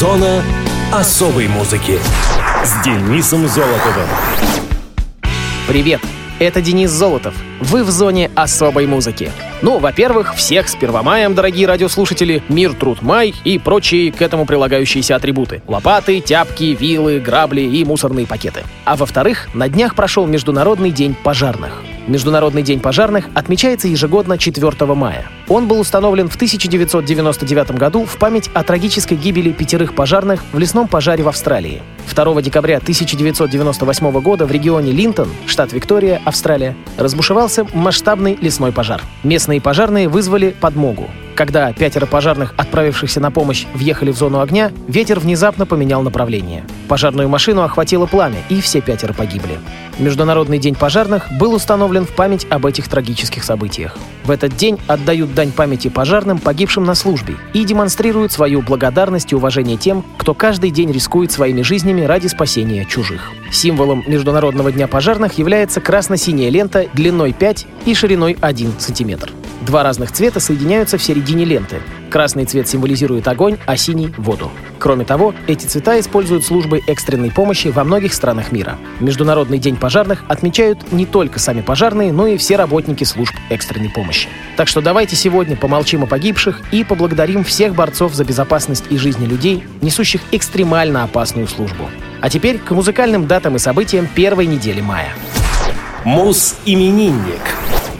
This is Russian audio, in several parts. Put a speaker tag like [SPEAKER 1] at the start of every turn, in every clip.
[SPEAKER 1] Зона особой музыки с Денисом Золотовым.
[SPEAKER 2] Привет, это Денис Золотов. Вы в зоне особой музыки. Ну, во-первых, всех с Первомаем, дорогие радиослушатели, мир, труд, май и прочие к этому прилагающиеся атрибуты. Лопаты, тяпки, вилы, грабли и мусорные пакеты. А во-вторых, на днях прошел Международный день пожарных. Международный день пожарных отмечается ежегодно 4 мая. Он был установлен в 1999 году в память о трагической гибели пятерых пожарных в лесном пожаре в Австралии. 2 декабря 1998 года в регионе Линтон, штат Виктория, Австралия, разбушевался масштабный лесной пожар. Местные пожарные вызвали подмогу. Когда пятеро пожарных, отправившихся на помощь, въехали в зону огня, ветер внезапно поменял направление. Пожарную машину охватило пламя, и все пятеро погибли. Международный день пожарных был установлен в память об этих трагических событиях. В этот день отдают дань памяти пожарным, погибшим на службе, и демонстрируют свою благодарность и уважение тем, кто каждый день рискует своими жизнями ради спасения чужих. Символом Международного дня пожарных является красно-синяя лента длиной 5 и шириной 1 сантиметр. Два разных цвета соединяются в середине ленты. Красный цвет символизирует огонь, а синий — воду. Кроме того, эти цвета используют службы экстренной помощи во многих странах мира. Международный день пожарных отмечают не только сами пожарные, но и все работники служб экстренной помощи. Так что давайте сегодня помолчим о погибших и поблагодарим всех борцов за безопасность и жизни людей, несущих экстремально опасную службу. А теперь к музыкальным датам и событиям первой недели мая.
[SPEAKER 1] Мус-именинник.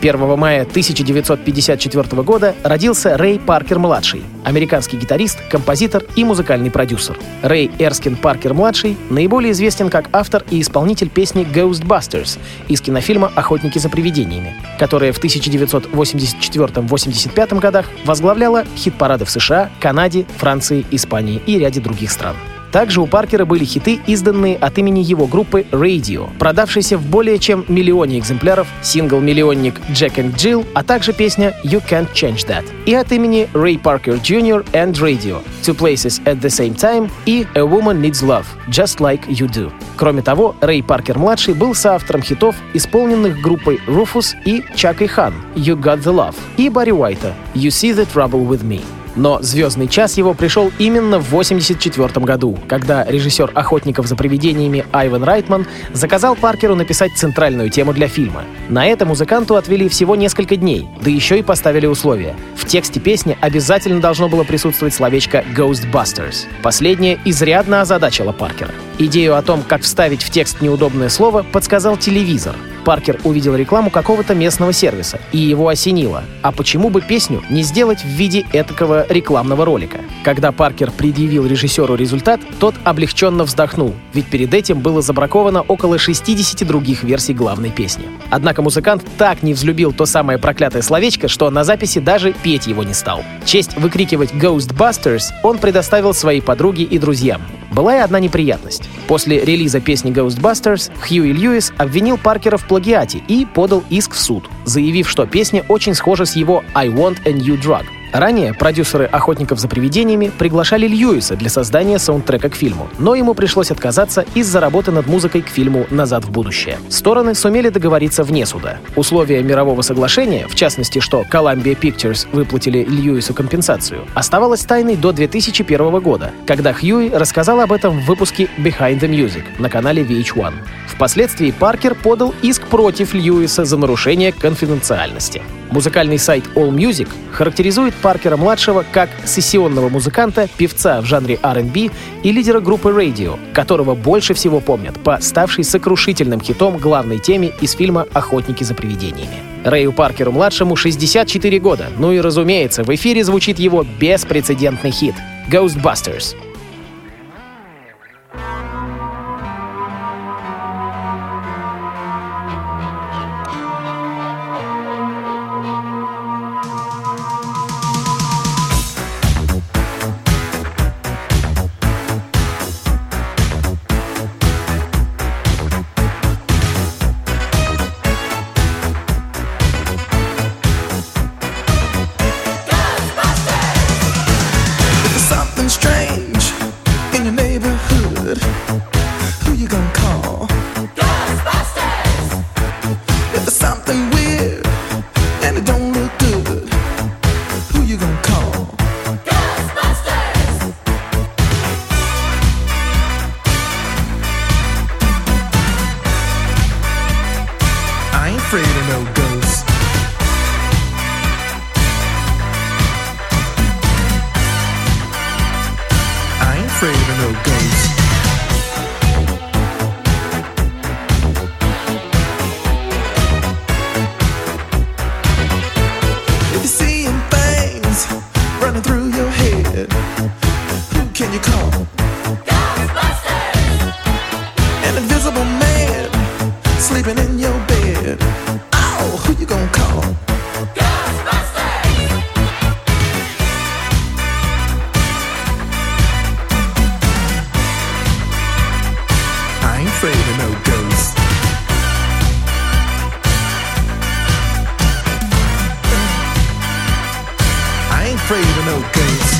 [SPEAKER 2] 1 мая 1954 года родился Рэй Паркер-младший, американский гитарист, композитор и музыкальный продюсер. Рэй Эрскин Паркер-младший наиболее известен как автор и исполнитель песни «Ghostbusters» из кинофильма «Охотники за привидениями», которая в 1984-85 годах возглавляла хит-парады в США, Канаде, Франции, Испании и ряде других стран. Также у Паркера были хиты, изданные от имени его группы Radio, продавшейся в более чем миллионе экземпляров, сингл-миллионник Jack and Jill, а также песня You Can't Change That, и от имени Ray Parker Jr. and Radio, Two Places at the Same Time и A Woman Needs Love, Just Like You Do. Кроме того, Рэй Паркер-младший был соавтором хитов, исполненных группой Rufus и Чак и Хан «You Got the Love» и Барри Уайта «You See the Trouble with Me». Но звездный час его пришел именно в 1984 году, когда режиссер «Охотников за привидениями» Айвен Райтман заказал Паркеру написать центральную тему для фильма. На это музыканту отвели всего несколько дней, да еще и поставили условия. В тексте песни обязательно должно было присутствовать словечко «Ghostbusters». Последнее изрядно озадачило Паркера. Идею о том, как вставить в текст неудобное слово, подсказал телевизор. Паркер увидел рекламу какого-то местного сервиса, и его осенило. А почему бы песню не сделать в виде этакого рекламного ролика? Когда Паркер предъявил режиссеру результат, тот облегченно вздохнул, ведь перед этим было забраковано около 60 других версий главной песни. Однако музыкант так не взлюбил то самое проклятое словечко, что на записи даже петь его не стал. Честь выкрикивать «Ghostbusters» он предоставил своей подруге и друзьям. Была и одна неприятность. После релиза песни Ghostbusters Хьюи Льюис обвинил Паркера в плагиате и подал иск в суд, заявив, что песня очень схожа с его «I want a new drug», Ранее продюсеры «Охотников за привидениями» приглашали Льюиса для создания саундтрека к фильму, но ему пришлось отказаться из-за работы над музыкой к фильму «Назад в будущее». Стороны сумели договориться вне суда. Условия мирового соглашения, в частности, что Columbia Pictures выплатили Льюису компенсацию, оставалось тайной до 2001 года, когда Хьюи рассказал об этом в выпуске Behind the Music на канале VH1. Впоследствии Паркер подал иск против Льюиса за нарушение конфиденциальности. Музыкальный сайт AllMusic характеризует Паркера-младшего как сессионного музыканта, певца в жанре R&B и лидера группы Radio, которого больше всего помнят по ставшей сокрушительным хитом главной теме из фильма «Охотники за привидениями». Рэю Паркеру-младшему 64 года, ну и разумеется, в эфире звучит его беспрецедентный хит «Ghostbusters».
[SPEAKER 3] you to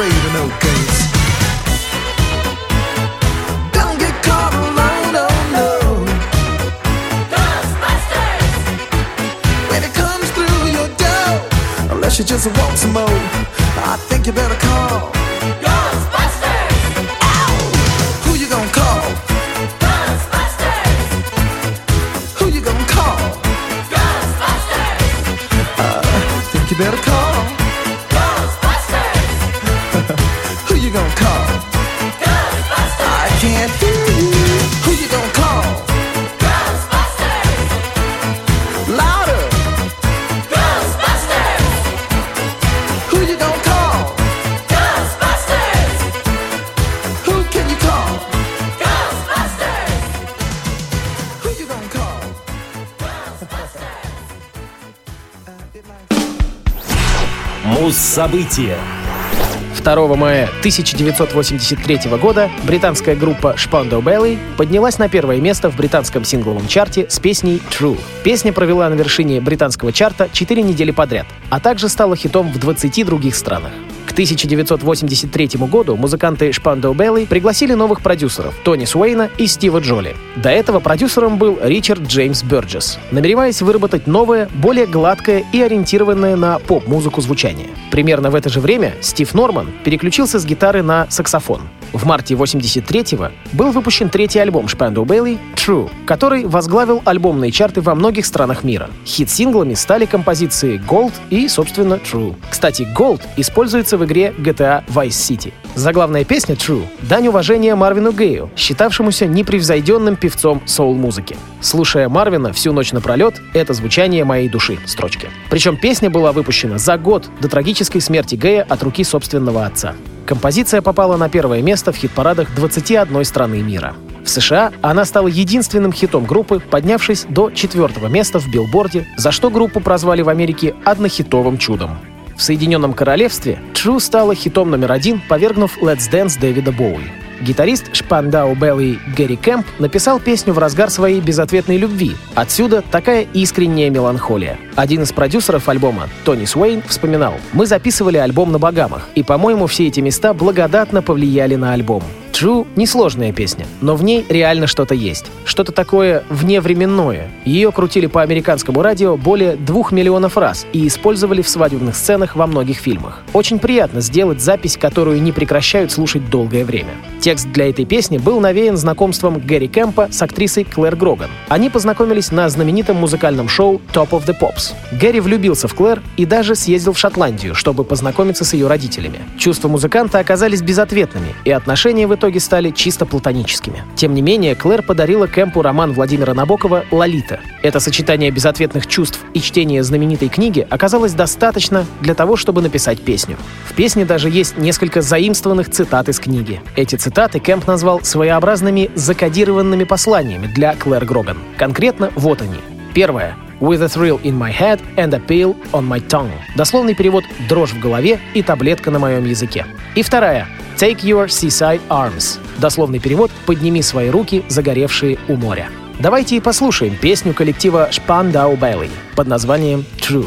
[SPEAKER 3] afraid of no ghosts. Don't get caught alone, oh no. When it comes through your door, unless you just want some more, I think you better call.
[SPEAKER 1] Муз-события.
[SPEAKER 2] 2 мая 1983 года британская группа Spandau Ballet поднялась на первое место в британском сингловом чарте с песней True. Песня провела на вершине британского чарта 4 недели подряд, а также стала хитом в 20 других странах. К 1983 году музыканты Spandau Ballet пригласили новых продюсеров Тони Суэйна и Стива Джоли. До этого продюсером был Ричард Джеймс Бёрджес, намереваясь выработать новое, более гладкое и ориентированное на поп-музыку звучание. Примерно в это же время Стив Норман переключился с гитары на саксофон. В марте 83-го был выпущен третий альбом Spandau Ballet «True», который возглавил альбомные чарты во многих странах мира. Хит-синглами стали композиции «Gold» и, собственно, «True». Кстати, «Gold» используется в игре GTA Vice City. Заглавная песня «True» — дань уважения Марвину Гею, считавшемуся непревзойденным певцом соул-музыки. Слушая Марвина всю ночь напролет, это звучание моей души строчки. Причем песня была выпущена за год до трагической смерти Гея от руки собственного отца. Композиция попала на первое место в хит-парадах 21 страны мира. В США она стала единственным хитом группы, поднявшись до четвертого места в билборде, за что группу прозвали в Америке однохитовым чудом. В Соединенном Королевстве True стала хитом номер один, повергнув Let's Dance Дэвида Боуи. Гитарист Spandau Ballet Гэри Кэмп написал песню в разгар своей безответной любви. Отсюда такая искренняя меланхолия. Один из продюсеров альбома, Тони Суэйн, вспоминал, «Мы записывали альбом на Багамах, и, по-моему, все эти места благодатно повлияли на альбом. True — несложная песня, но в ней реально что-то есть. Что-то такое вневременное. Ее крутили по американскому радио более двух миллионов раз и использовали в свадебных сценах во многих фильмах. Очень приятно сделать запись, которую не прекращают слушать долгое время. Текст для этой песни был навеян знакомством Гэри Кэмпа с актрисой Клэр Гроган. Они познакомились на знаменитом музыкальном шоу Top of the Pops. Гэри влюбился в Клэр и даже съездил в Шотландию, чтобы познакомиться с ее родителями. Чувства музыканта оказались безответными, и отношения в итоге стали чисто платоническими. Тем не менее, Клэр подарила Кэмпу роман Владимира Набокова «Лолита». Это сочетание безответных чувств и чтения знаменитой книги оказалось достаточно для того, чтобы написать песню. В песне даже есть несколько заимствованных цитат из книги. Эти цитаты Кэмп назвал своеобразными закодированными посланиями для Клэр Гроган. Конкретно вот они. Первое. With a thrill in my head and a pill on my tongue. Дословный перевод «дрожь в голове и таблетка на моем языке». И вторая. Take your seaside arms. Дословный перевод «подними свои руки, загоревшие у моря». Давайте и послушаем песню коллектива Spandau Ballet под названием «True».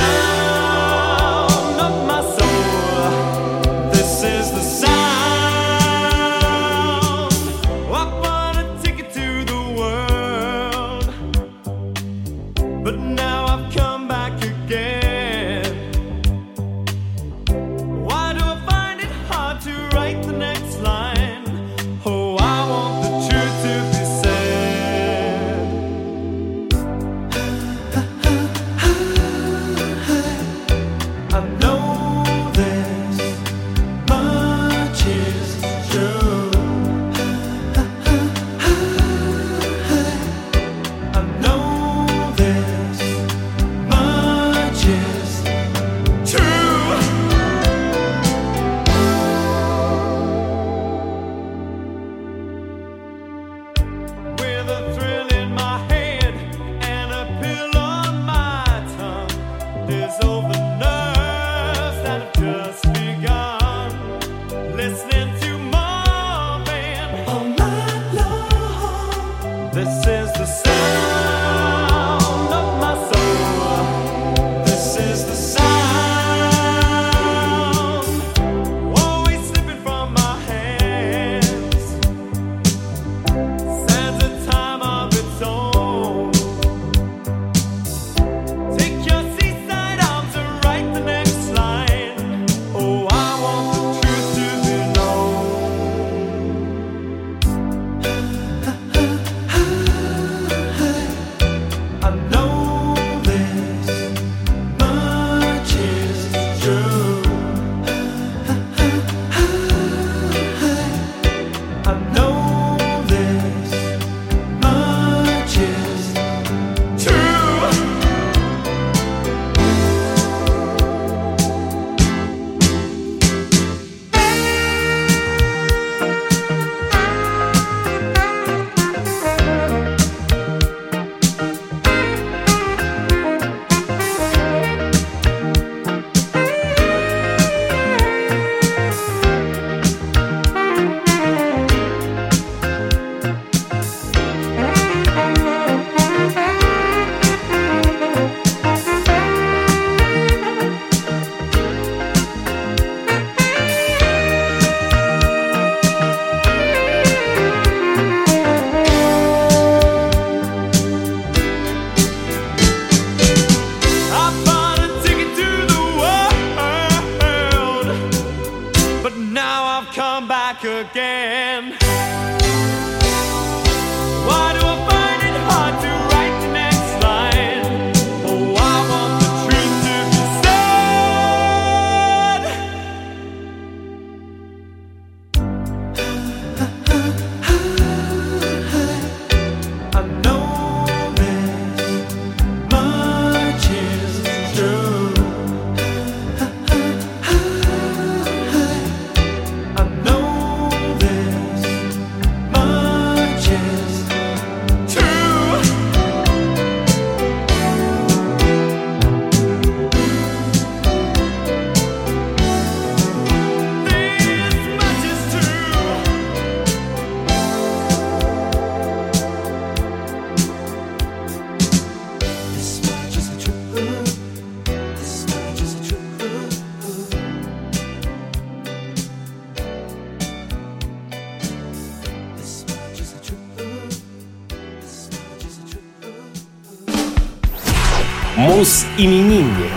[SPEAKER 1] Мус-именинник.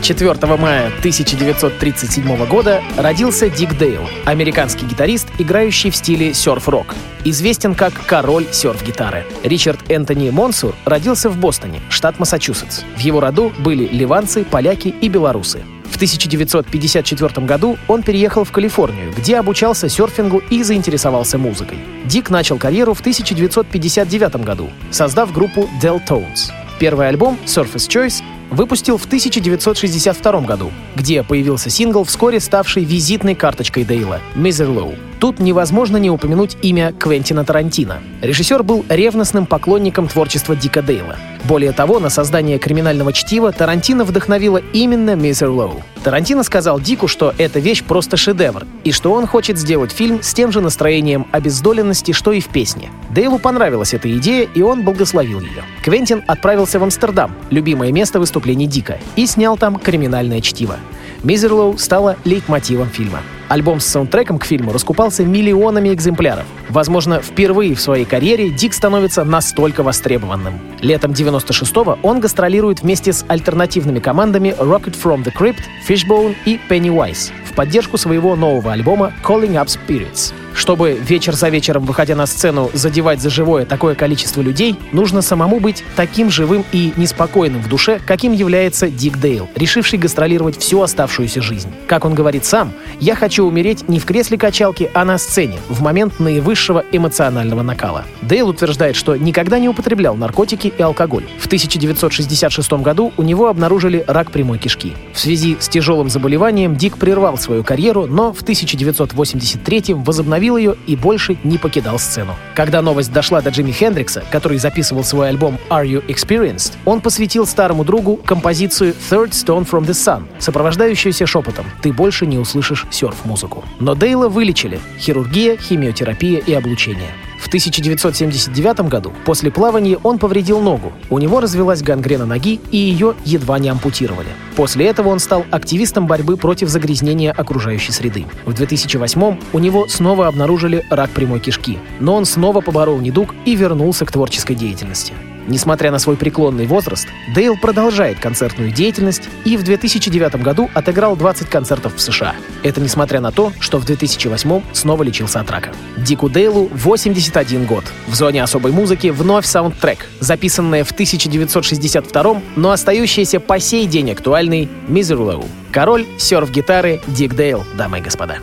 [SPEAKER 2] 4 мая 1937 года родился Дик Дейл, американский гитарист, играющий в стиле серф-рок. Известен как король серф-гитары. Ричард Энтони Монсур родился в Бостоне, штат Массачусетс. В его роду были ливанцы, поляки и белорусы. В 1954 году он переехал в Калифорнию, где обучался серфингу и заинтересовался музыкой. Дик начал карьеру в 1959 году, создав группу Del Tones. Первый альбом Surface Choice выпустил в 1962 году, где появился сингл, вскоре ставший визитной карточкой Дейла «Miser Low». Тут невозможно не упомянуть имя Квентина Тарантино. Режиссер был ревностным поклонником творчества Дика Дейла. Более того, на создание криминального чтива Тарантино вдохновила именно «Miser Low». Тарантино сказал Дику, что эта вещь просто шедевр, и что он хочет сделать фильм с тем же настроением обездоленности, что и в песне. Дейлу понравилась эта идея, и он благословил ее. Квентин отправился в Амстердам, любимое место выступлений Дика, и снял там криминальное чтиво. «Мизерлоу» стала лейтмотивом фильма. Альбом с саундтреком к фильму раскупался миллионами экземпляров. Возможно, впервые в своей карьере Дик становится настолько востребованным. Летом 96-го он гастролирует вместе с альтернативными командами Rocket from the Crypt, Fishbone и Pennywise в поддержку своего нового альбома Calling Up Spirits. Чтобы вечер за вечером, выходя на сцену, задевать за живое такое количество людей, нужно самому быть таким живым и неспокойным в душе, каким является Дик Дейл, решивший гастролировать всю оставшуюся жизнь. Как он говорит сам, «Я хочу умереть не в кресле качалки, а на сцене, в момент наивысшего эмоционального накала». Дейл утверждает, что никогда не употреблял наркотики и алкоголь. В 1966 году у него обнаружили рак прямой кишки. В связи с тяжелым заболеванием Дик прервал свою карьеру, но в 1983 возобновил ее и больше не покидал сцену. Когда новость дошла до Джимми Хендрикса, который записывал свой альбом Are You Experienced, он посвятил старому другу композицию Third Stone from the Sun, сопровождающуюся шепотом «Ты больше не услышишь серф-музыку». Но Дейла вылечили – хирургия, химиотерапия и облучение. В 1979 году после плавания он повредил ногу. У него развелась гангрена ноги, и ее едва не ампутировали. После этого он стал активистом борьбы против загрязнения окружающей среды. В 2008 у него снова обнаружили рак прямой кишки, но он снова поборол недуг и вернулся к творческой деятельности. Несмотря на свой преклонный возраст, Дейл продолжает концертную деятельность и в 2009 году отыграл 20 концертов в США. Это несмотря на то, что в 2008 снова лечился от рака. Дику Дейлу 81 год. В зоне особой музыки вновь саундтрек, записанный в 1962 но остающийся по сей день актуальный «Miser Low». Король серф-гитары Дик Дейл, дамы и господа.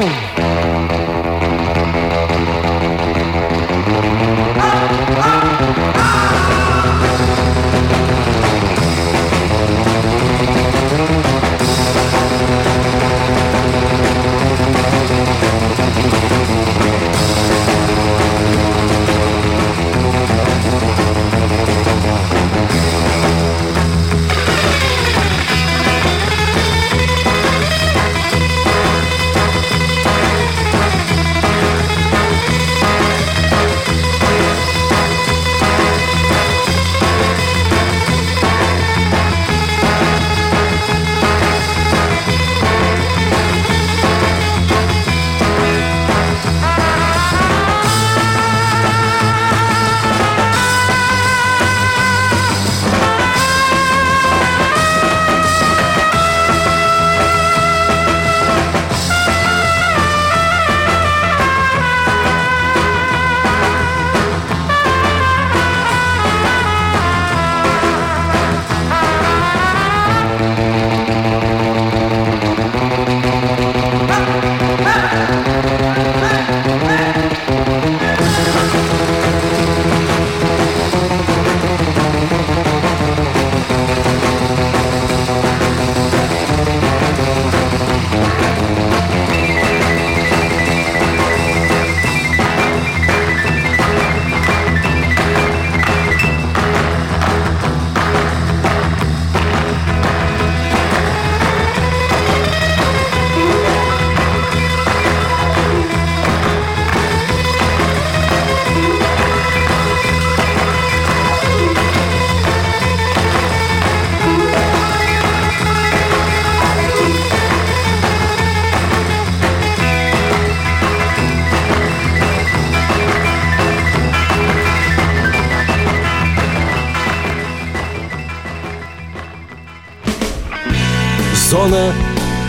[SPEAKER 1] Зона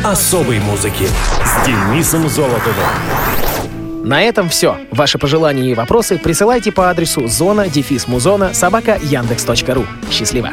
[SPEAKER 1] особой музыки с Денисом Золотовым.
[SPEAKER 2] На этом все. Ваши пожелания и вопросы присылайте по адресу зона дефис музона собака яндекс.ру. Счастливо!